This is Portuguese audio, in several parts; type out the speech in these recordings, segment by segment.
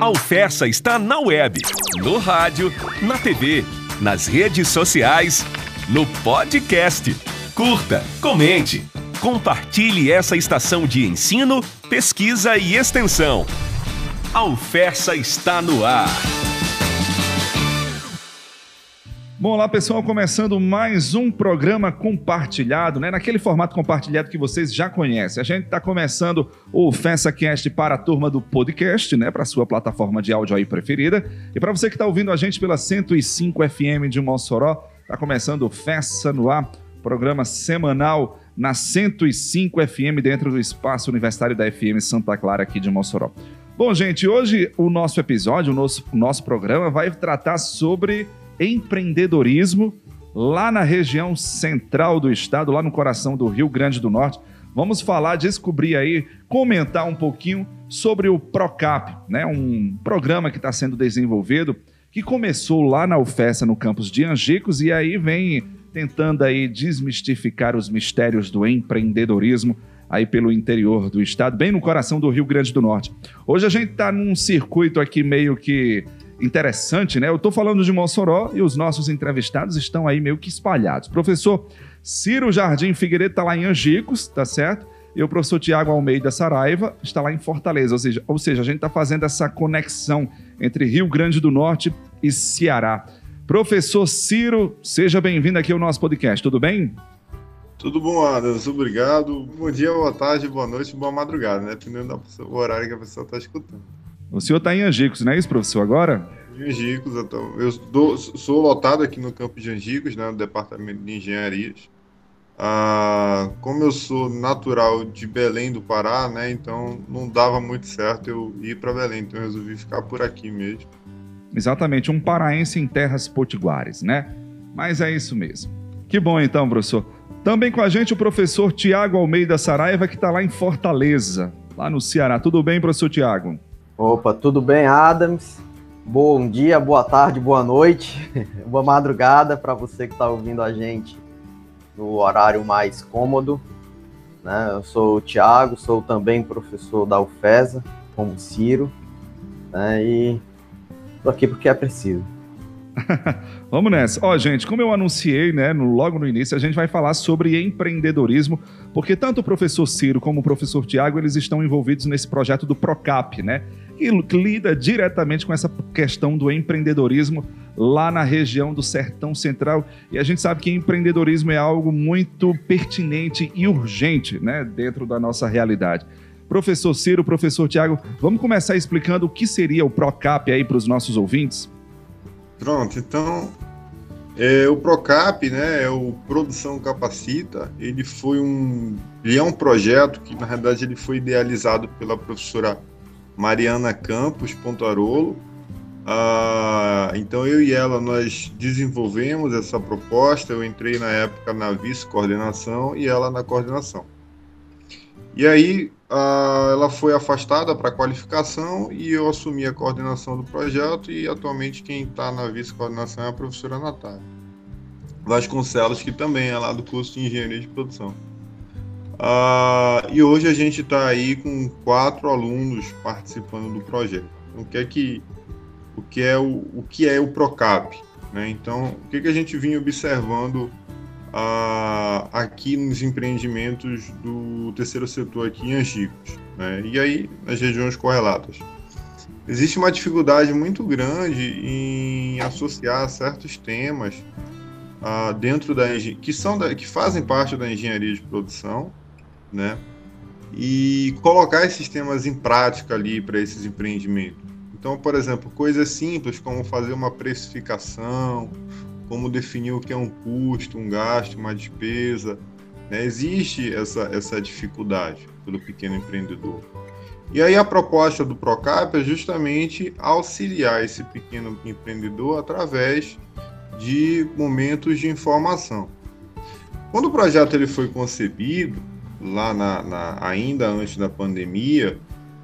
A Alfessa está na web, no rádio, na TV, nas redes sociais, no podcast. Curta, comente, compartilhe essa estação de ensino, pesquisa e extensão. A Alfessa está no ar. Bom, olá pessoal, começando mais um programa compartilhado, né? Naquele formato compartilhado que vocês já conhecem. A gente está começando o FessaCast para a turma do podcast, né? Para a sua plataforma de áudio aí preferida. E para você que está ouvindo a gente pela 105 FM de Mossoró, está começando o Fessa no Ar, programa semanal na 105 FM dentro do espaço universitário da FM Santa Clara aqui de Mossoró. Bom, gente, hoje o nosso episódio, o nosso, o nosso programa vai tratar sobre empreendedorismo lá na região central do estado, lá no coração do Rio Grande do Norte. Vamos falar, descobrir aí, comentar um pouquinho sobre o Procap, né? Um programa que está sendo desenvolvido que começou lá na UFESA, no campus de Angicos, e aí vem tentando aí desmistificar os mistérios do empreendedorismo aí pelo interior do estado, bem no coração do Rio Grande do Norte. Hoje a gente está num circuito aqui meio que interessante, né? Eu estou falando de Mossoró e os nossos entrevistados estão aí meio que espalhados. Professor Ciro Jardim Figueiredo está lá em Angicos, tá certo? E o professor Tiago Almeida Saraiva está lá em Fortaleza. Ou seja, ou seja, a gente está fazendo essa conexão entre Rio Grande do Norte e Ceará. Professor Ciro, seja bem-vindo aqui ao nosso podcast, tudo bem? Tudo bom, Adams, obrigado. Bom dia, boa tarde, boa noite, boa madrugada, né? Dependendo do horário que a pessoa está escutando. O senhor está em Angicos, não é isso, professor, agora? Em Angicos, então. Eu dou, sou lotado aqui no campo de Angicos, né, no departamento de engenharias. Ah, como eu sou natural de Belém do Pará, né, então não dava muito certo eu ir para Belém, então eu resolvi ficar por aqui mesmo. Exatamente, um paraense em terras potiguares, né? Mas é isso mesmo. Que bom então, professor. Também com a gente o professor Tiago Almeida Saraiva, que está lá em Fortaleza, lá no Ceará. Tudo bem, professor Tiago? Opa, tudo bem, Adams? Bom dia, boa tarde, boa noite, boa madrugada para você que está ouvindo a gente no horário mais cômodo. Né? Eu sou o Thiago, sou também professor da UFESA, como Ciro, né? e estou aqui porque é preciso. Vamos nessa. Ó, gente, como eu anunciei, né, no, logo no início, a gente vai falar sobre empreendedorismo, porque tanto o professor Ciro como o professor Tiago, eles estão envolvidos nesse projeto do Procap, né? Que lida diretamente com essa questão do empreendedorismo lá na região do Sertão Central. E a gente sabe que empreendedorismo é algo muito pertinente e urgente né, dentro da nossa realidade. Professor Ciro, professor Tiago, vamos começar explicando o que seria o PROCAP aí para os nossos ouvintes? Pronto, então é, o Procap, né, é o Produção Capacita, ele foi um, ele é um projeto que na realidade ele foi idealizado pela professora Mariana Campos Pontarolo. Ah, então eu e ela nós desenvolvemos essa proposta. Eu entrei na época na vice-coordenação e ela na coordenação. E aí ah, ela foi afastada para qualificação e eu assumi a coordenação do projeto e atualmente quem está na vice-coordenação é a professora Natália Vasconcelos, que também é lá do curso de Engenharia de Produção. Uh, e hoje a gente está aí com quatro alunos participando do projeto. O que é que o que é o, o que é o Procap? Né? Então, o que, que a gente vinha observando uh, aqui nos empreendimentos do terceiro setor aqui em Angicos, né? e aí nas regiões correlatas? Existe uma dificuldade muito grande em associar certos temas uh, dentro da que são da, que fazem parte da engenharia de produção né? E colocar esses temas em prática ali para esses empreendimentos. Então, por exemplo, coisas simples como fazer uma precificação, como definir o que é um custo, um gasto, uma despesa. Né? Existe essa, essa dificuldade pelo pequeno empreendedor. E aí a proposta do Procap é justamente auxiliar esse pequeno empreendedor através de momentos de informação. Quando o projeto ele foi concebido, lá na, na, ainda antes da pandemia,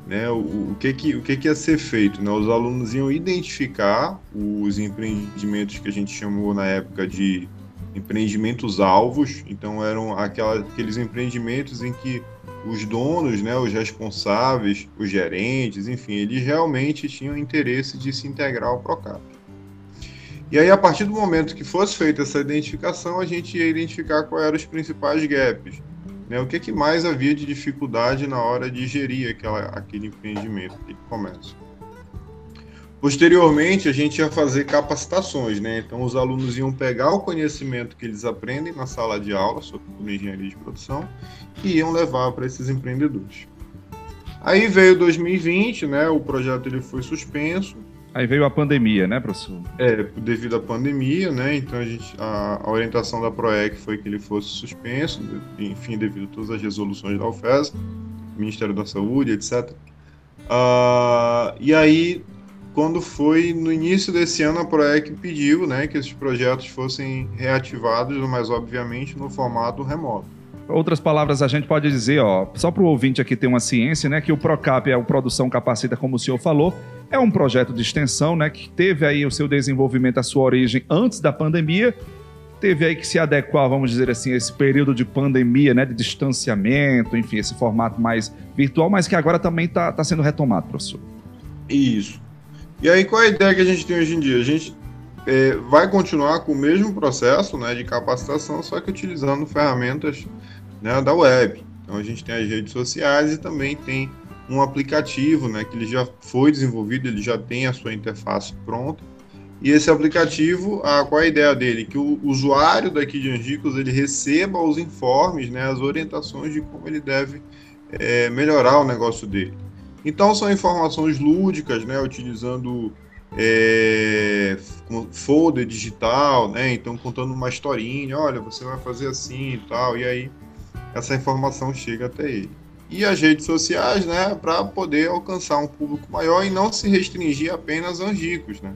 né, o, o, que, que, o que, que ia ser feito? Né? Os alunos iam identificar os empreendimentos que a gente chamou na época de empreendimentos alvos, então eram aquela, aqueles empreendimentos em que os donos, né, os responsáveis, os gerentes, enfim, eles realmente tinham interesse de se integrar ao Procap. E aí, a partir do momento que fosse feita essa identificação, a gente ia identificar quais eram os principais gaps. Né? O que, que mais havia de dificuldade na hora de gerir aquela, aquele empreendimento, aquele comércio. Posteriormente, a gente ia fazer capacitações, né? Então, os alunos iam pegar o conhecimento que eles aprendem na sala de aula sobre engenharia de produção e iam levar para esses empreendedores. Aí veio 2020, né? O projeto ele foi suspenso. Aí veio a pandemia, né, professor? É, devido à pandemia, né? Então a gente a, a orientação da Proec foi que ele fosse suspenso, enfim, devido a todas as resoluções da UFES, Ministério da Saúde, etc. Uh, ah, e aí quando foi no início desse ano a Proec pediu né, que esses projetos fossem reativados, mas obviamente no formato remoto. Outras palavras a gente pode dizer, ó, só para o ouvinte aqui ter uma ciência, né, que o Procap é o Produção Capacita, como o senhor falou, é um projeto de extensão, né, que teve aí o seu desenvolvimento, a sua origem antes da pandemia, teve aí que se adequar, vamos dizer assim, a esse período de pandemia, né, de distanciamento, enfim, esse formato mais virtual, mas que agora também está tá sendo retomado, professor. Isso. E aí, qual é a ideia que a gente tem hoje em dia? A gente é, vai continuar com o mesmo processo né, de capacitação, só que utilizando ferramentas né, da web. Então, a gente tem as redes sociais e também tem um aplicativo né, que ele já foi desenvolvido, ele já tem a sua interface pronta. E esse aplicativo, a, qual é a ideia dele? Que o usuário daqui de Angicos ele receba os informes, né, as orientações de como ele deve é, melhorar o negócio dele. Então são informações lúdicas, né, utilizando é, folder digital, né, então contando uma historinha, olha, você vai fazer assim e tal, e aí essa informação chega até ele. E as redes sociais, né, para poder alcançar um público maior e não se restringir apenas aos ricos, né.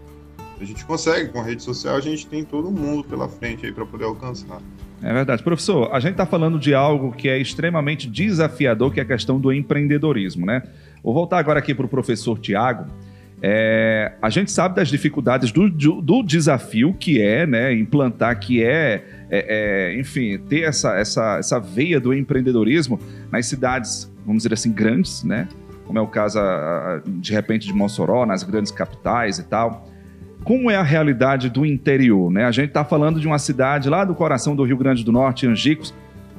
A gente consegue, com a rede social, a gente tem todo mundo pela frente aí para poder alcançar. É verdade. Professor, a gente está falando de algo que é extremamente desafiador, que é a questão do empreendedorismo, né? Vou voltar agora aqui para o professor Tiago. É, a gente sabe das dificuldades do, do, do, desafio que é né, implantar, que é, é, é, enfim, ter essa, essa, essa veia do empreendedorismo nas cidades, vamos dizer assim, grandes, né? Como é o caso, de repente, de Mossoró, nas grandes capitais e tal. Como é a realidade do interior? Né? A gente está falando de uma cidade lá do coração do Rio Grande do Norte, Angicos,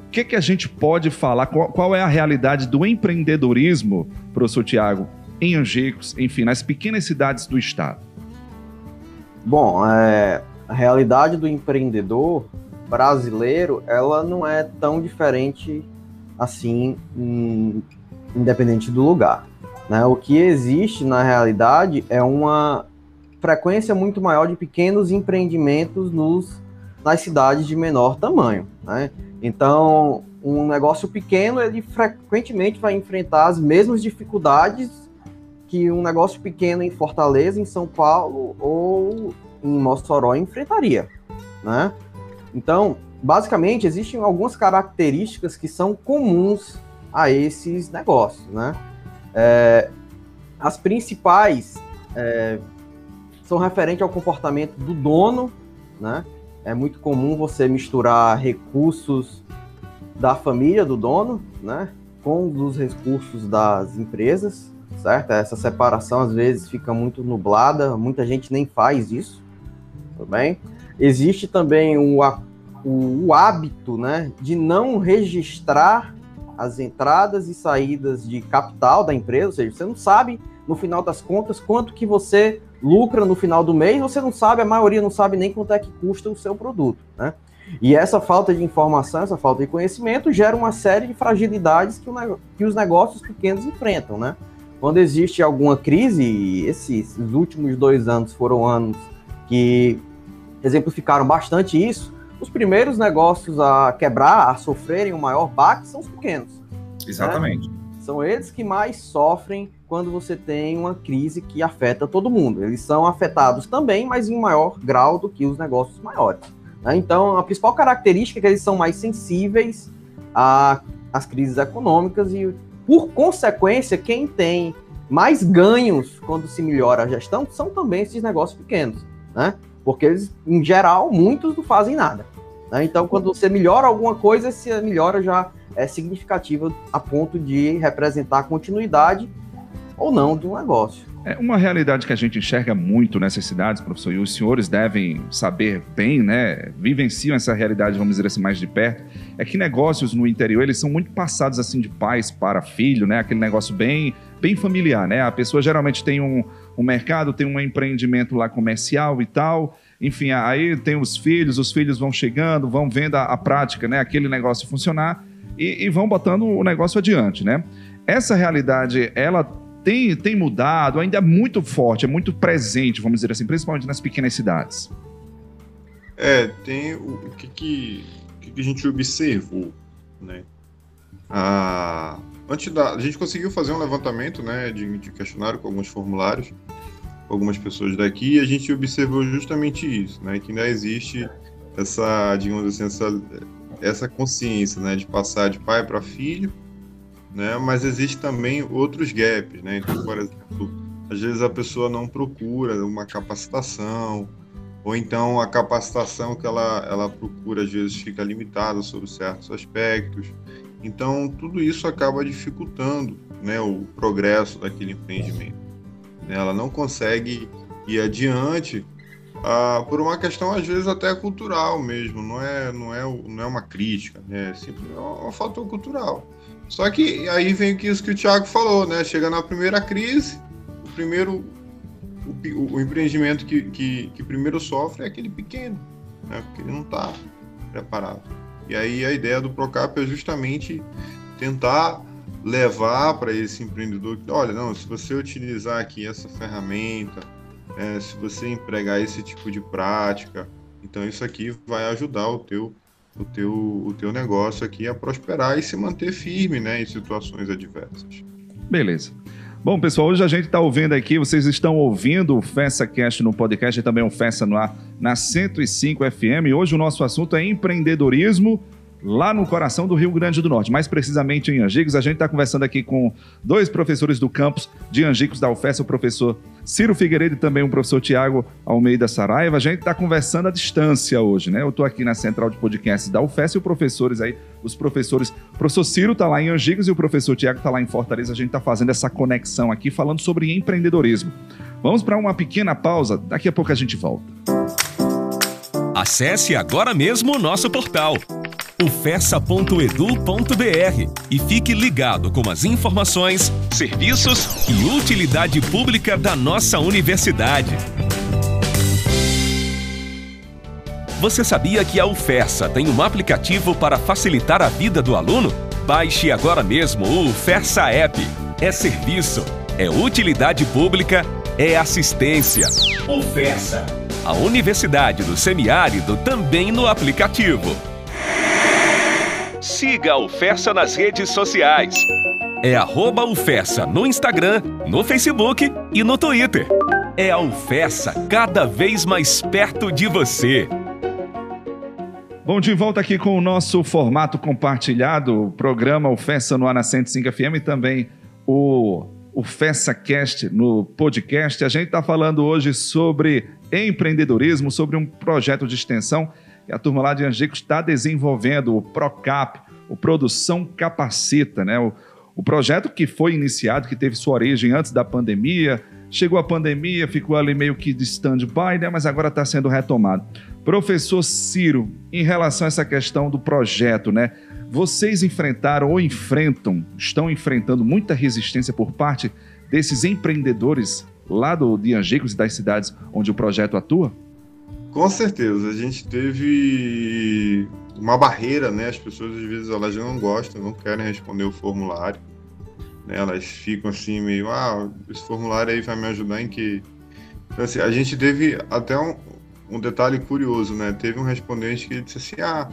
o que, que a gente pode falar? Qual, qual é a realidade do empreendedorismo, professor Tiago, em Angicos, enfim, nas pequenas cidades do estado? Bom, é, a realidade do empreendedor brasileiro, ela não é tão diferente assim, hum, independente do lugar. Né? O que existe na realidade é uma frequência muito maior de pequenos empreendimentos nos, nas cidades de menor tamanho. Né? Então, um negócio pequeno, ele frequentemente vai enfrentar as mesmas dificuldades que um negócio pequeno em Fortaleza, em São Paulo ou em Mossoró enfrentaria, né? Então, basicamente, existem algumas características que são comuns a esses negócios, né? É, as principais é, são referentes ao comportamento do dono, né? é muito comum você misturar recursos da família do dono, né, com os recursos das empresas, certo? Essa separação às vezes fica muito nublada, muita gente nem faz isso, tudo bem? Existe também o, o, o hábito, né, de não registrar as entradas e saídas de capital da empresa, ou seja, você não sabe no final das contas quanto que você lucra no final do mês, você não sabe, a maioria não sabe nem quanto é que custa o seu produto, né? E essa falta de informação, essa falta de conhecimento gera uma série de fragilidades que, o, que os negócios pequenos enfrentam, né? Quando existe alguma crise, esses últimos dois anos foram anos que exemplificaram bastante isso, os primeiros negócios a quebrar, a sofrerem o maior baque são os pequenos. Exatamente. Né? São eles que mais sofrem quando você tem uma crise que afeta todo mundo. Eles são afetados também, mas em maior grau do que os negócios maiores. Né? Então, a principal característica é que eles são mais sensíveis às crises econômicas e, por consequência, quem tem mais ganhos quando se melhora a gestão são também esses negócios pequenos, né? Porque eles, em geral, muitos não fazem nada. Né? Então, quando você melhora alguma coisa, essa melhora já é significativa a ponto de representar a continuidade ou não de um negócio. É uma realidade que a gente enxerga muito nessas cidades, professor, e os senhores devem saber bem, né? Vivenciam essa realidade, vamos dizer assim, mais de perto. É que negócios no interior, eles são muito passados assim de pais para filho, né? Aquele negócio bem, bem familiar, né? A pessoa geralmente tem um, um mercado, tem um empreendimento lá comercial e tal. Enfim, aí tem os filhos, os filhos vão chegando, vão vendo a, a prática, né? Aquele negócio funcionar e, e vão botando o negócio adiante, né? Essa realidade, ela tem, tem mudado, ainda é muito forte, é muito presente, vamos dizer assim, principalmente nas pequenas cidades. É, tem o, o que, que, que, a gente observou, né? Ah, antes da, a gente conseguiu fazer um levantamento, né, de, de questionário com alguns formulários, com algumas pessoas daqui, e a gente observou justamente isso, né, que ainda existe essa, digamos assim, essa, essa consciência, né, de passar de pai para filho, né? Mas existe também outros gaps, né? Então, por exemplo, às vezes a pessoa não procura uma capacitação, ou então a capacitação que ela, ela procura às vezes fica limitada sobre certos aspectos. Então, tudo isso acaba dificultando né, o progresso daquele empreendimento. Né? Ela não consegue ir adiante ah, por uma questão, às vezes, até cultural mesmo, não é, não é, não é uma crítica, né? é simplesmente é um fator cultural. Só que aí vem isso que o Thiago falou, né? Chega na primeira crise, o primeiro o, o empreendimento que, que, que, primeiro sofre é aquele pequeno, né? Porque ele não está preparado. E aí a ideia do Procap é justamente tentar levar para esse empreendedor que, olha, não, se você utilizar aqui essa ferramenta, né, se você empregar esse tipo de prática, então isso aqui vai ajudar o teu o teu, o teu negócio aqui a prosperar e se manter firme né, em situações adversas. Beleza. Bom, pessoal, hoje a gente está ouvindo aqui, vocês estão ouvindo o Festa Cast no podcast e também o Festa no ar na 105 FM. Hoje o nosso assunto é empreendedorismo lá no coração do Rio Grande do Norte, mais precisamente em Angicos. A gente está conversando aqui com dois professores do campus de Angicos da UFES, o professor Ciro Figueiredo e também o professor Tiago Almeida Saraiva. A gente está conversando à distância hoje, né? Eu estou aqui na central de podcast da UFES e os professores aí, os professores, o professor Ciro está lá em Angicos e o professor Tiago está lá em Fortaleza. A gente está fazendo essa conexão aqui, falando sobre empreendedorismo. Vamos para uma pequena pausa, daqui a pouco a gente volta. Acesse agora mesmo o nosso portal ufessa.edu.br e fique ligado com as informações, serviços e utilidade pública da nossa universidade. Você sabia que a UFESA tem um aplicativo para facilitar a vida do aluno? Baixe agora mesmo o UFESA App. É serviço, é utilidade pública, é assistência. UFESA. A Universidade do Semiárido também no aplicativo. Siga a UFESA nas redes sociais. É arroba UFESA no Instagram, no Facebook e no Twitter. É a UFESA cada vez mais perto de você. Bom, de volta aqui com o nosso formato compartilhado, o programa UFESA no ar na 105 FM e também o, o FESAcast no podcast. A gente está falando hoje sobre empreendedorismo, sobre um projeto de extensão que a turma lá de Angicos está desenvolvendo, o PROCAP, o Produção Capacita, né? O, o projeto que foi iniciado, que teve sua origem antes da pandemia, chegou a pandemia, ficou ali meio que de stand-by, né? mas agora está sendo retomado. Professor Ciro, em relação a essa questão do projeto, né? Vocês enfrentaram ou enfrentam, estão enfrentando muita resistência por parte desses empreendedores lá do, de Angicos e das cidades onde o projeto atua? Com certeza, a gente teve uma barreira, né? As pessoas às vezes elas não gostam, não querem responder o formulário, né? Elas ficam assim meio, ah, esse formulário aí vai me ajudar em que então, assim, a gente teve até um, um detalhe curioso, né? Teve um respondente que disse assim, ah,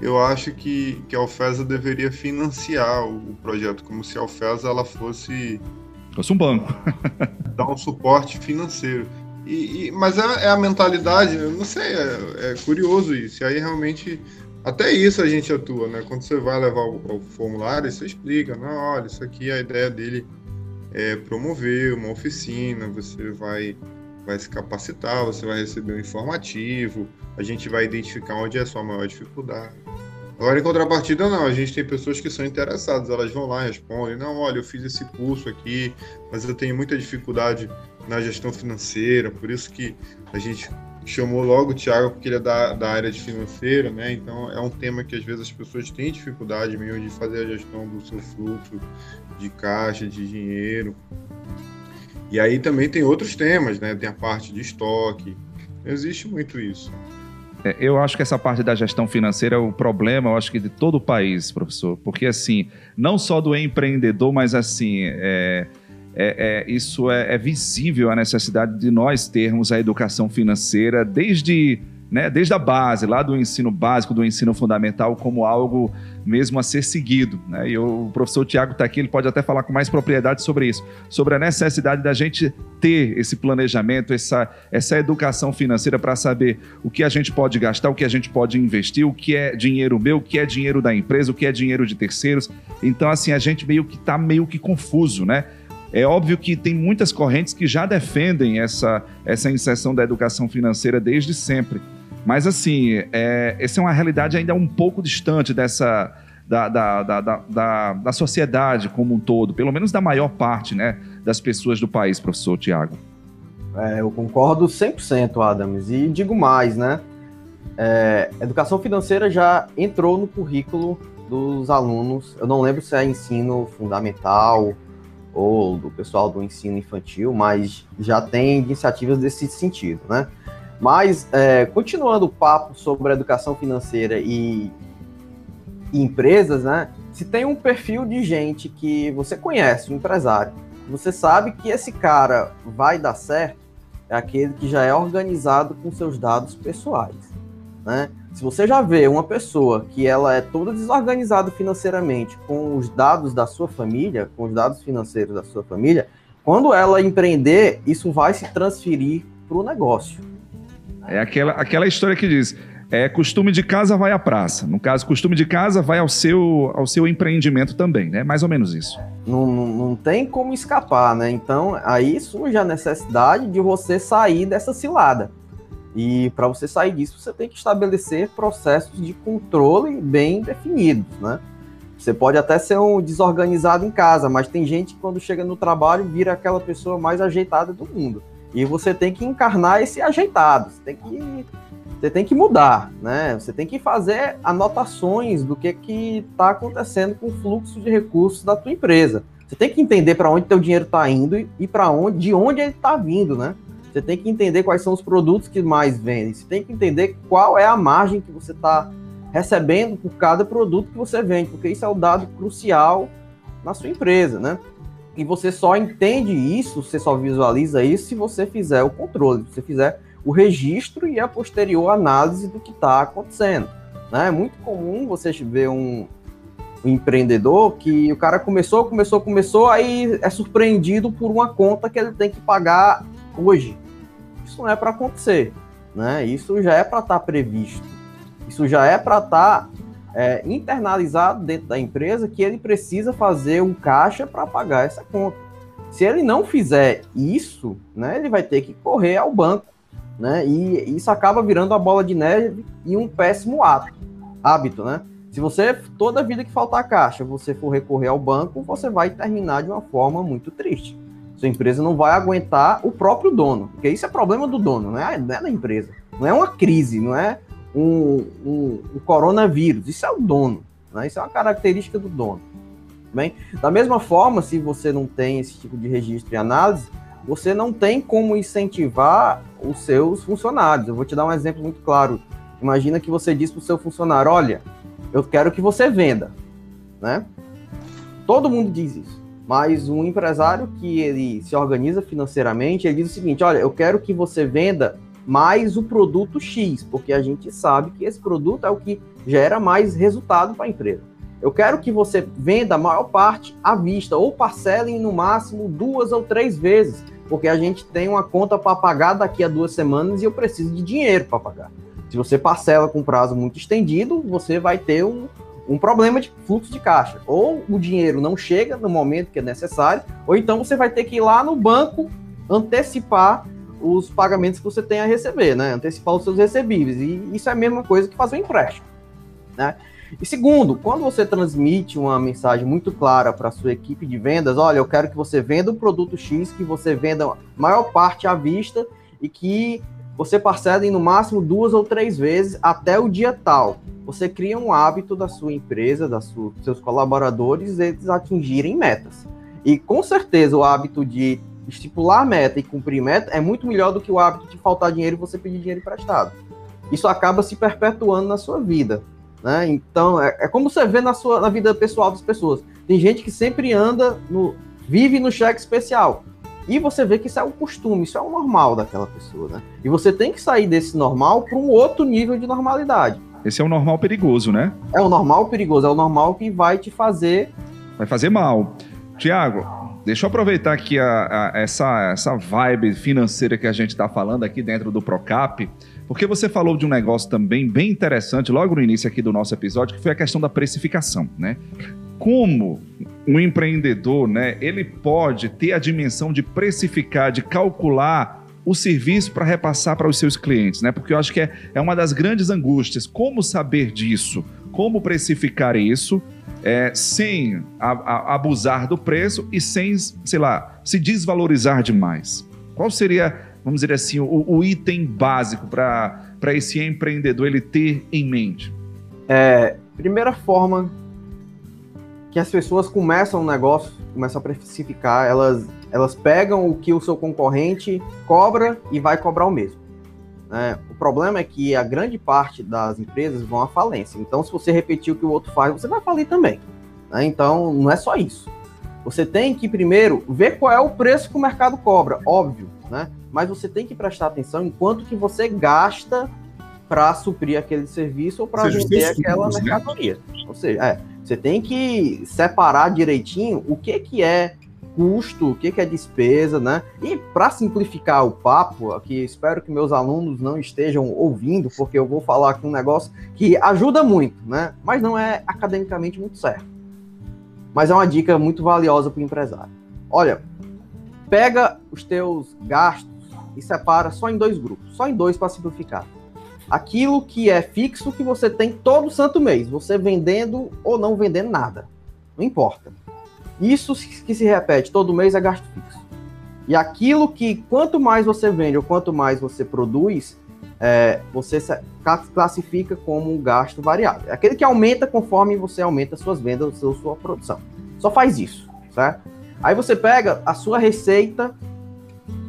eu acho que, que a Alfesa deveria financiar o, o projeto, como se a Alfesa ela fosse fosse um banco, dar um suporte financeiro. E, e, mas é, é, a mentalidade, não sei, é, é, curioso isso. E aí realmente, até isso a gente atua, né? Quando você vai levar o, o formulário, você explica, não, olha, isso aqui a ideia dele é promover uma oficina, você vai, vai se capacitar, você vai receber um informativo, a gente vai identificar onde é a sua maior dificuldade. Agora, em contrapartida, não. A gente tem pessoas que são interessadas, elas vão lá e respondem: não, olha, eu fiz esse curso aqui, mas eu tenho muita dificuldade na gestão financeira, por isso que a gente chamou logo o Thiago, porque ele é da, da área de financeira, né? Então, é um tema que às vezes as pessoas têm dificuldade mesmo de fazer a gestão do seu fluxo de caixa, de dinheiro. E aí também tem outros temas, né? Tem a parte de estoque. Existe muito isso. É, eu acho que essa parte da gestão financeira é o problema, eu acho que de todo o país, professor, porque assim, não só do empreendedor, mas assim, é, é, é, isso é, é visível a necessidade de nós termos a educação financeira desde né, desde a base, lá do ensino básico, do ensino fundamental, como algo mesmo a ser seguido. Né? E o professor Tiago está aqui, ele pode até falar com mais propriedade sobre isso, sobre a necessidade da gente ter esse planejamento, essa, essa educação financeira para saber o que a gente pode gastar, o que a gente pode investir, o que é dinheiro meu, o que é dinheiro da empresa, o que é dinheiro de terceiros. Então, assim, a gente meio que está meio que confuso, né? É óbvio que tem muitas correntes que já defendem essa, essa inserção da educação financeira desde sempre. Mas, assim, é, essa é uma realidade ainda um pouco distante dessa. Da, da, da, da, da sociedade como um todo, pelo menos da maior parte né, das pessoas do país, professor Tiago. É, eu concordo 100%, Adams. E digo mais, né? É, educação financeira já entrou no currículo dos alunos. Eu não lembro se é ensino fundamental ou do pessoal do ensino infantil, mas já tem iniciativas desse sentido, né? Mas, é, continuando o papo sobre educação financeira e, e, empresas, né? Se tem um perfil de gente que você conhece, um empresário, você sabe que esse cara vai dar certo, é aquele que já é organizado com seus dados pessoais, né? Se você já vê uma pessoa que ela é toda desorganizada financeiramente com os dados da sua família, com os dados financeiros da sua família, quando ela empreender, isso vai se transferir para o negócio. É aquela, aquela história que diz: é, costume de casa vai à praça. No caso, costume de casa vai ao seu, ao seu empreendimento também, né? Mais ou menos isso. Não, não, não tem como escapar, né? Então, aí surge a necessidade de você sair dessa cilada. E para você sair disso, você tem que estabelecer processos de controle bem definidos, né? Você pode até ser um desorganizado em casa, mas tem gente que quando chega no trabalho vira aquela pessoa mais ajeitada do mundo. E você tem que encarnar esse ajeitado, você tem que, você tem que mudar, né? Você tem que fazer anotações do que que está acontecendo com o fluxo de recursos da tua empresa. Você tem que entender para onde teu dinheiro está indo e para onde, de onde ele está vindo, né? Você tem que entender quais são os produtos que mais vendem. Você tem que entender qual é a margem que você está recebendo por cada produto que você vende, porque isso é o dado crucial na sua empresa, né? E você só entende isso, você só visualiza isso se você fizer o controle, se você fizer o registro e a posterior análise do que está acontecendo. Né? É muito comum você ver um, um, empreendedor que o cara começou, começou, começou, aí é surpreendido por uma conta que ele tem que pagar hoje. Isso não é para acontecer. Né? Isso já é para estar tá previsto. Isso já é para estar tá é, internalizado dentro da empresa que ele precisa fazer um caixa para pagar essa conta. Se ele não fizer isso, né, ele vai ter que correr ao banco, né? E isso acaba virando a bola de neve e um péssimo ato, hábito, né? Se você toda vida que faltar caixa, você for recorrer ao banco, você vai terminar de uma forma muito triste. Sua empresa não vai aguentar o próprio dono, porque isso é problema do dono, não é, não é da empresa. Não é uma crise, não é um, um, um coronavírus. Isso é o dono, né? Isso é uma característica do dono. Bem, da mesma forma, se você não tem esse tipo de registro e análise, você não tem como incentivar os seus funcionários. Eu vou te dar um exemplo muito claro. Imagina que você diz para o seu funcionário: olha, eu quero que você venda, né? Todo mundo diz isso. Mas um empresário que ele se organiza financeiramente, ele diz o seguinte: olha, eu quero que você venda mais o produto X, porque a gente sabe que esse produto é o que gera mais resultado para a empresa. Eu quero que você venda a maior parte à vista ou parcelem no máximo duas ou três vezes, porque a gente tem uma conta para pagar daqui a duas semanas e eu preciso de dinheiro para pagar. Se você parcela com prazo muito estendido, você vai ter um, um problema de fluxo de caixa. Ou o dinheiro não chega no momento que é necessário, ou então você vai ter que ir lá no banco antecipar os pagamentos que você tem a receber, né? Antecipar os seus recebíveis. E isso é a mesma coisa que fazer um empréstimo, né? E segundo, quando você transmite uma mensagem muito clara para sua equipe de vendas, olha, eu quero que você venda o produto X, que você venda a maior parte à vista e que você parcela em no máximo duas ou três vezes até o dia tal. Você cria um hábito da sua empresa, dos seus colaboradores, eles atingirem metas. E com certeza o hábito de estipular meta e cumprir meta é muito melhor do que o hábito de faltar dinheiro e você pedir dinheiro emprestado. Isso acaba se perpetuando na sua vida. Né? Então, é, é, como você vê na, sua, na vida pessoal das pessoas. Tem gente que sempre anda, no, vive no cheque especial. E você vê que isso é um costume, isso é o normal daquela pessoa, né? E você tem que sair desse normal para um outro nível de normalidade. Esse é o normal perigoso, né? É o normal perigoso, é o normal que vai te fazer. Vai fazer mal. Tiago, deixa eu aproveitar aqui a, a, essa, essa vibe financeira que a gente está falando aqui dentro do Procap, porque você falou de um negócio também bem interessante logo no início aqui do nosso episódio, que foi a questão da precificação, né? como um empreendedor, né, ele pode ter a dimensão de precificar, de calcular o serviço para repassar para os seus clientes, né? Porque eu acho que é, é uma das grandes angústias. Como saber disso? Como precificar isso é, sem a, a, abusar do preço e sem, sei lá, se desvalorizar demais? Qual seria, vamos dizer assim, o, o item básico para esse empreendedor ele ter em mente? É, primeira forma que as pessoas começam um negócio, começam a precificar, elas, elas pegam o que o seu concorrente cobra e vai cobrar o mesmo. Né? O problema é que a grande parte das empresas vão à falência. Então, se você repetir o que o outro faz, você vai falir também. Né? Então, não é só isso. Você tem que primeiro ver qual é o preço que o mercado cobra, óbvio, né? Mas você tem que prestar atenção em quanto que você gasta para suprir aquele serviço ou para vender aquela né? mercadoria. Né? Ou seja, é, você tem que separar direitinho o que, que é custo, o que, que é despesa, né? E para simplificar o papo, aqui espero que meus alunos não estejam ouvindo, porque eu vou falar aqui um negócio que ajuda muito, né? Mas não é academicamente muito certo. Mas é uma dica muito valiosa para o empresário. Olha, pega os teus gastos e separa só em dois grupos, só em dois para simplificar aquilo que é fixo que você tem todo santo mês, você vendendo ou não vendendo nada. Não importa. Isso que se repete todo mês é gasto fixo. E aquilo que quanto mais você vende ou quanto mais você produz, é, você classifica como um gasto variável. É aquele que aumenta conforme você aumenta suas vendas ou sua produção. Só faz isso, certo? Aí você pega a sua receita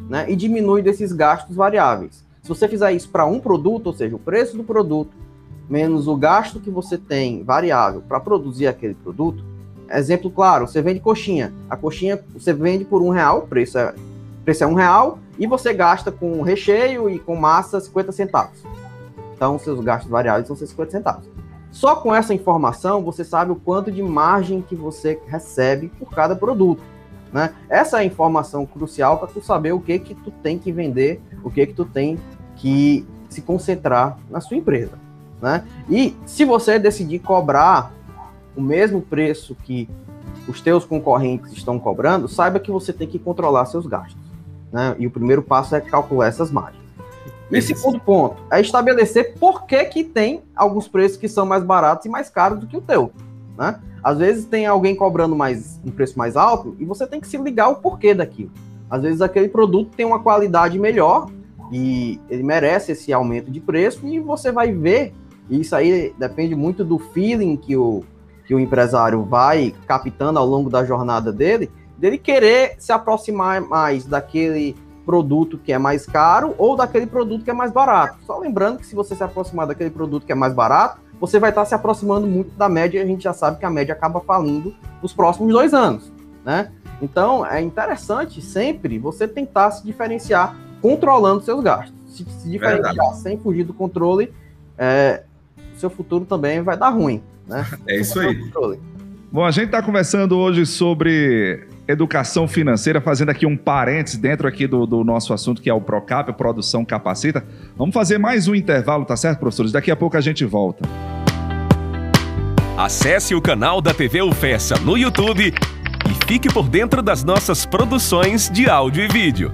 né, e diminui desses gastos variáveis. Se você fizer isso para um produto, ou seja, o preço do produto menos o gasto que você tem variável para produzir aquele produto, exemplo claro, você vende coxinha. A coxinha você vende por um real, o preço é, preço é um real, e você gasta com recheio e com massa 50 centavos. Então, seus gastos variáveis são 50 centavos. Só com essa informação, você sabe o quanto de margem que você recebe por cada produto. Né? Essa é a informação crucial para tu saber o que que tu tem que vender, o que que tu tem que se concentrar na sua empresa. Né? E se você decidir cobrar o mesmo preço que os teus concorrentes estão cobrando, saiba que você tem que controlar seus gastos. Né? E o primeiro passo é calcular essas margens. E segundo ponto é estabelecer por que, que tem alguns preços que são mais baratos e mais caros do que o teu. Né? Às vezes tem alguém cobrando mais um preço mais alto e você tem que se ligar o porquê daquilo. Às vezes aquele produto tem uma qualidade melhor e ele merece esse aumento de preço e você vai ver, isso aí depende muito do feeling que o, que o empresário vai captando ao longo da jornada dele, dele querer se aproximar mais daquele produto que é mais caro ou daquele produto que é mais barato. Só lembrando que se você se aproximar daquele produto que é mais barato, você vai estar se aproximando muito da média e a gente já sabe que a média acaba falindo nos próximos dois anos, né? Então, é interessante sempre você tentar se diferenciar controlando seus gastos. Se, se diferenciar Verdade. sem fugir do controle, é, seu futuro também vai dar ruim. Né? É isso aí. Bom, a gente está conversando hoje sobre educação financeira, fazendo aqui um parênteses dentro aqui do, do, nosso assunto, que é o Procap, a Produção Capacita. Vamos fazer mais um intervalo, tá certo, professores? Daqui a pouco a gente volta. Acesse o canal da TV UFESA no YouTube e fique por dentro das nossas produções de áudio e vídeo.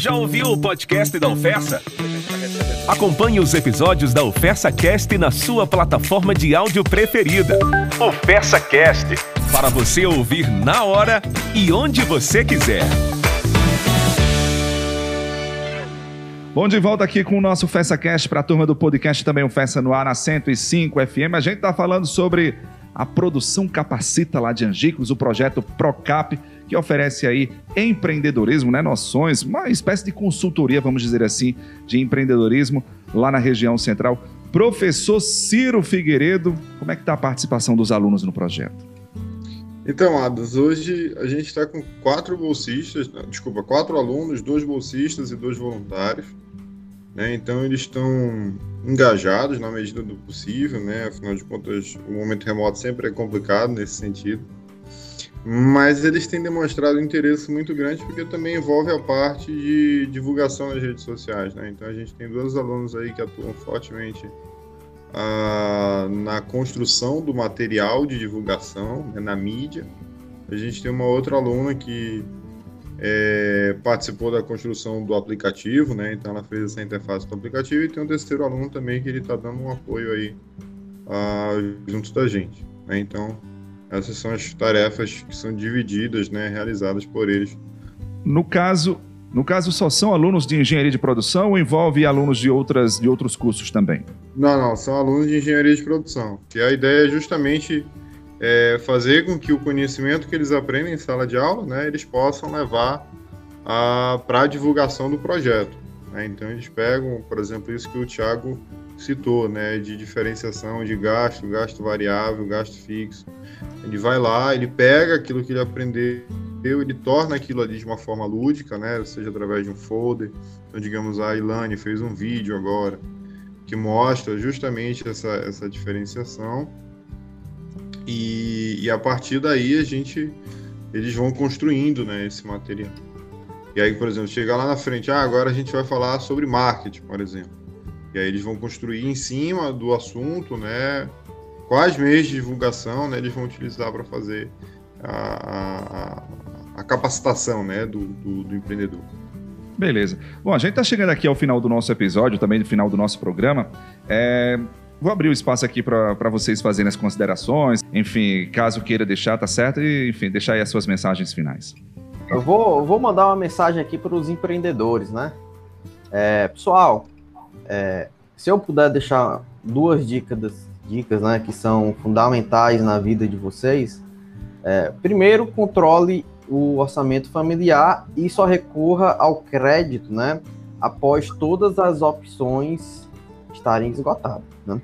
Já ouviu o podcast da Ofersa? Acompanhe os episódios da Ofersa Cast na sua plataforma de áudio preferida. Ofersa Cast para você ouvir na hora e onde você quiser. Bom, de volta aqui com o nosso FessaCast para a turma do podcast também o Festa no ar na 105 FM. A gente está falando sobre a produção Capacita lá de Angicos, o projeto Procap, que oferece aí empreendedorismo, né, noções, uma espécie de consultoria, vamos dizer assim, de empreendedorismo lá na região central. Professor Ciro Figueiredo, como é que está a participação dos alunos no projeto? Então, Adas, hoje a gente está com quatro bolsistas, desculpa, quatro alunos, dois bolsistas e dois voluntários. Né? Então, eles estão engajados na medida do possível, né? afinal de contas, o momento remoto sempre é complicado nesse sentido. Mas eles têm demonstrado um interesse muito grande porque também envolve a parte de divulgação nas redes sociais. Né? Então, a gente tem dois alunos aí que atuam fortemente ah, na construção do material de divulgação, né, na mídia. A gente tem uma outra aluna que é, participou da construção do aplicativo, né? Então ela fez essa interface do aplicativo e tem um terceiro aluno também que ele está dando um apoio aí uh, junto da gente. Né? Então essas são as tarefas que são divididas, né? Realizadas por eles. No caso, no caso, só são alunos de engenharia de produção ou envolve alunos de, outras, de outros cursos também? Não, não, são alunos de engenharia de produção. Que a ideia é justamente é, fazer com que o conhecimento que eles aprendem em sala de aula, né, eles possam levar para a divulgação do projeto. Né? Então, eles pegam, por exemplo, isso que o Tiago citou, né, de diferenciação de gasto, gasto variável, gasto fixo. Ele vai lá, ele pega aquilo que ele aprendeu ele torna aquilo ali de uma forma lúdica, né? Seja através de um folder. Então, digamos, a Ilane fez um vídeo agora que mostra justamente essa, essa diferenciação. E, e a partir daí a gente eles vão construindo né, esse material. E aí, por exemplo, chegar lá na frente, ah, agora a gente vai falar sobre marketing, por exemplo. E aí eles vão construir em cima do assunto, né? Quais meios de divulgação né, eles vão utilizar para fazer a, a, a capacitação né, do, do, do empreendedor. Beleza. Bom, a gente está chegando aqui ao final do nosso episódio, também no final do nosso programa. É, vou abrir o espaço aqui para vocês fazerem as considerações. Enfim, caso queira deixar, tá certo? E, enfim, deixar aí as suas mensagens finais. Eu vou, vou mandar uma mensagem aqui para os empreendedores, né? É, pessoal, é, se eu puder deixar duas dicas, dicas né, que são fundamentais na vida de vocês, é, primeiro, controle o orçamento familiar e só recorra ao crédito, né? Após todas as opções estarem esgotadas, né?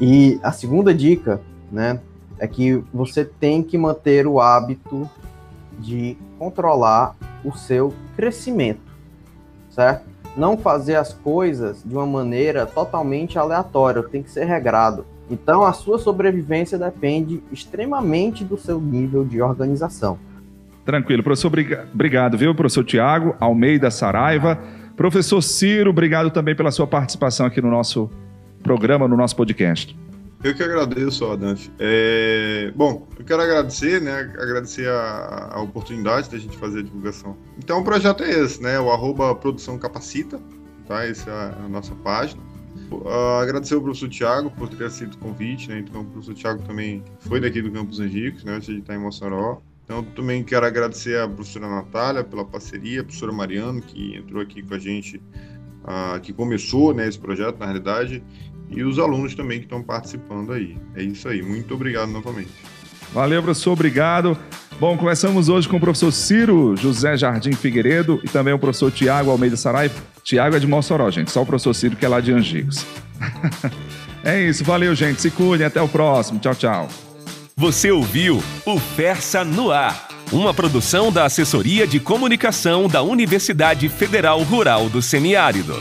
E a segunda dica, né, é que você tem que manter o hábito de controlar o seu crescimento, certo? Não fazer as coisas de uma maneira totalmente aleatória, tem que ser regrado. Então, a sua sobrevivência depende extremamente do seu nível de organização. Tranquilo. Professor, obrigado, viu? Professor Tiago Almeida Saraiva. Professor Ciro, obrigado também pela sua participação aqui no nosso programa, no nosso podcast. Eu que agradeço, Adante. É... Bom, eu quero agradecer, né? Agradecer a, a oportunidade da gente fazer a divulgação. Então, o projeto é esse, né? O arroba Produção Capacita, tá? Essa é a nossa página. Uh, agradecer ao professor Tiago por ter aceito o convite, né? Então, o professor Tiago também foi daqui do Campos Henriques, né? Ele está em Mossoró. Então, também quero agradecer à professora Natália pela parceria, a professora Mariano, que entrou aqui com a gente, uh, que começou né, esse projeto, na realidade, e os alunos também que estão participando aí. É isso aí. Muito obrigado novamente. Valeu, professor. Obrigado. Bom, começamos hoje com o professor Ciro José Jardim Figueiredo e também o professor Tiago Almeida Sarai. Tiago é de Mossoró, gente. Só o professor Ciro que é lá de Angicos. é isso. Valeu, gente. Se cuidem. Até o próximo. Tchau, tchau. Você ouviu o Fersa no Ar, uma produção da Assessoria de Comunicação da Universidade Federal Rural do Semiárido.